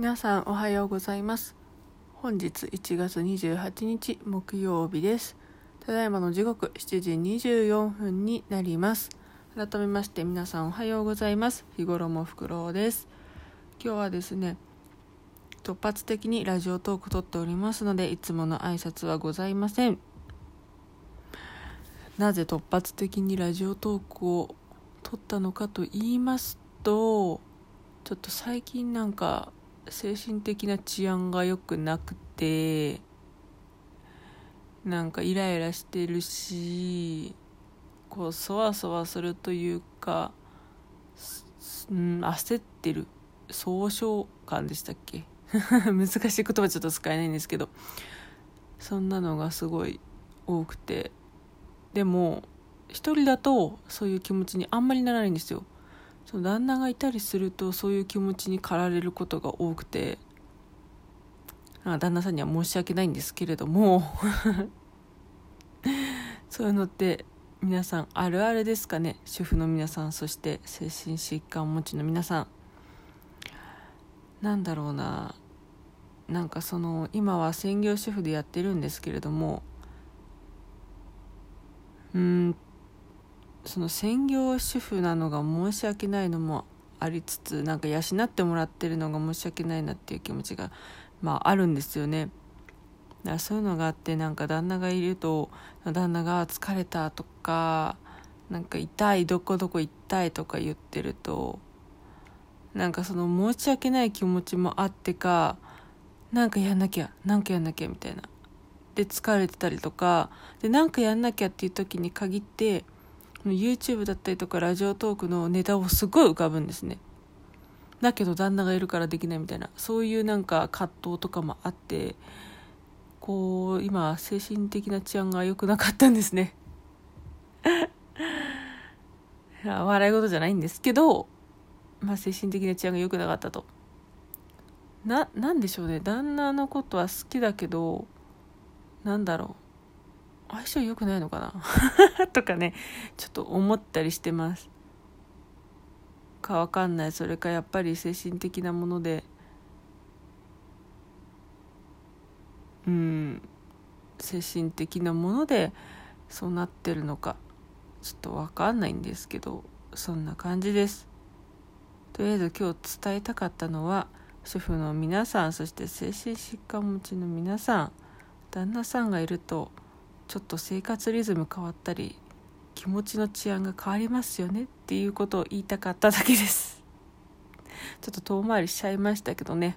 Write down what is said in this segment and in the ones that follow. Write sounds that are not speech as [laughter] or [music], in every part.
皆さんおはようございます。本日1月28日木曜日です。ただいまの時刻7時24分になります。改めまして皆さんおはようございます。日頃もフクロウです。今日はですね突発的にラジオトーク撮っておりますのでいつもの挨拶はございません。なぜ突発的にラジオトークを撮ったのかと言いますとちょっと最近なんか精神的な治安が良くなくてなんかイライラしてるしこうそわそわするというか、うん、焦ってる。総称感でしたっけ？[laughs] 難しい言葉ちょっと使えないんですけど。そんなのがすごい多くて。でも一人だとそういう気持ちにあんまりならないんですよ。その旦那がいたりするとそういう気持ちに駆られることが多くて旦那さんには申し訳ないんですけれども [laughs] そういうのって皆さんあるあるですかね？主婦の皆さんそして精神疾患をお持ちの皆さん。なんだろうな。なんかその今は専業主婦でやってるんですけれどもうんその専業主婦なのが申し訳ないのもありつつなんか養ってもらってるのが申し訳ないなっていう気持ちがまああるんですよね。だからそういうのがあってなんか旦那がいると旦那が疲れたとかなんか痛いどこどこ痛いとか言ってるとなんかその申し訳ない気持ちもあってかなんかやんなきゃなんかやんなきゃみたいな。で疲れてたりとかでなんかやんなきゃっていう時に限って YouTube だったりとかラジオトークのネタをすごい浮かぶんですね。だけど旦那がいるからできないみたいなそういうなんか葛藤とかもあってこう今精神的な治安が良くなかったんですね。[laughs] 笑い事じゃないんですけど、まあ、精神的な治安が良くなかったと。ななんでしょうね。旦那のことは好きだけどなんだろう。相性良くないのかな？[laughs] とかねちょっと思ったりしてます。かわかんない。それかやっぱり精神的なもので。うん。精神的なものでそうなってるのか。ちょっとわかんないんですけど。そんな感じです。とりあえず今日伝えたかったのは主婦の皆さんそして精神疾患持ちの皆さん旦那さんがいるとちょっと生活リズム変わったり気持ちの治安が変わりますよねっていうことを言いたかっただけです。[laughs] ちょっと遠回りしちゃいましたけどね。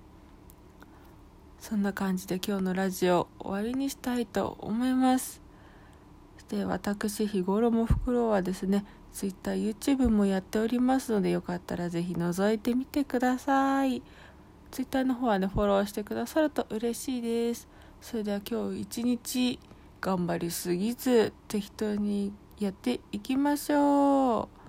そんな感じで今日のラジオ終わりにしたいと思います。で私日頃もフクロウはですね TwitterYouTube もやっておりますのでよかったら是非覗いてみてください。Twitter の方はねフォローしてくださると嬉しいです。それでは今日一日頑張りすぎず適当にやっていきましょう。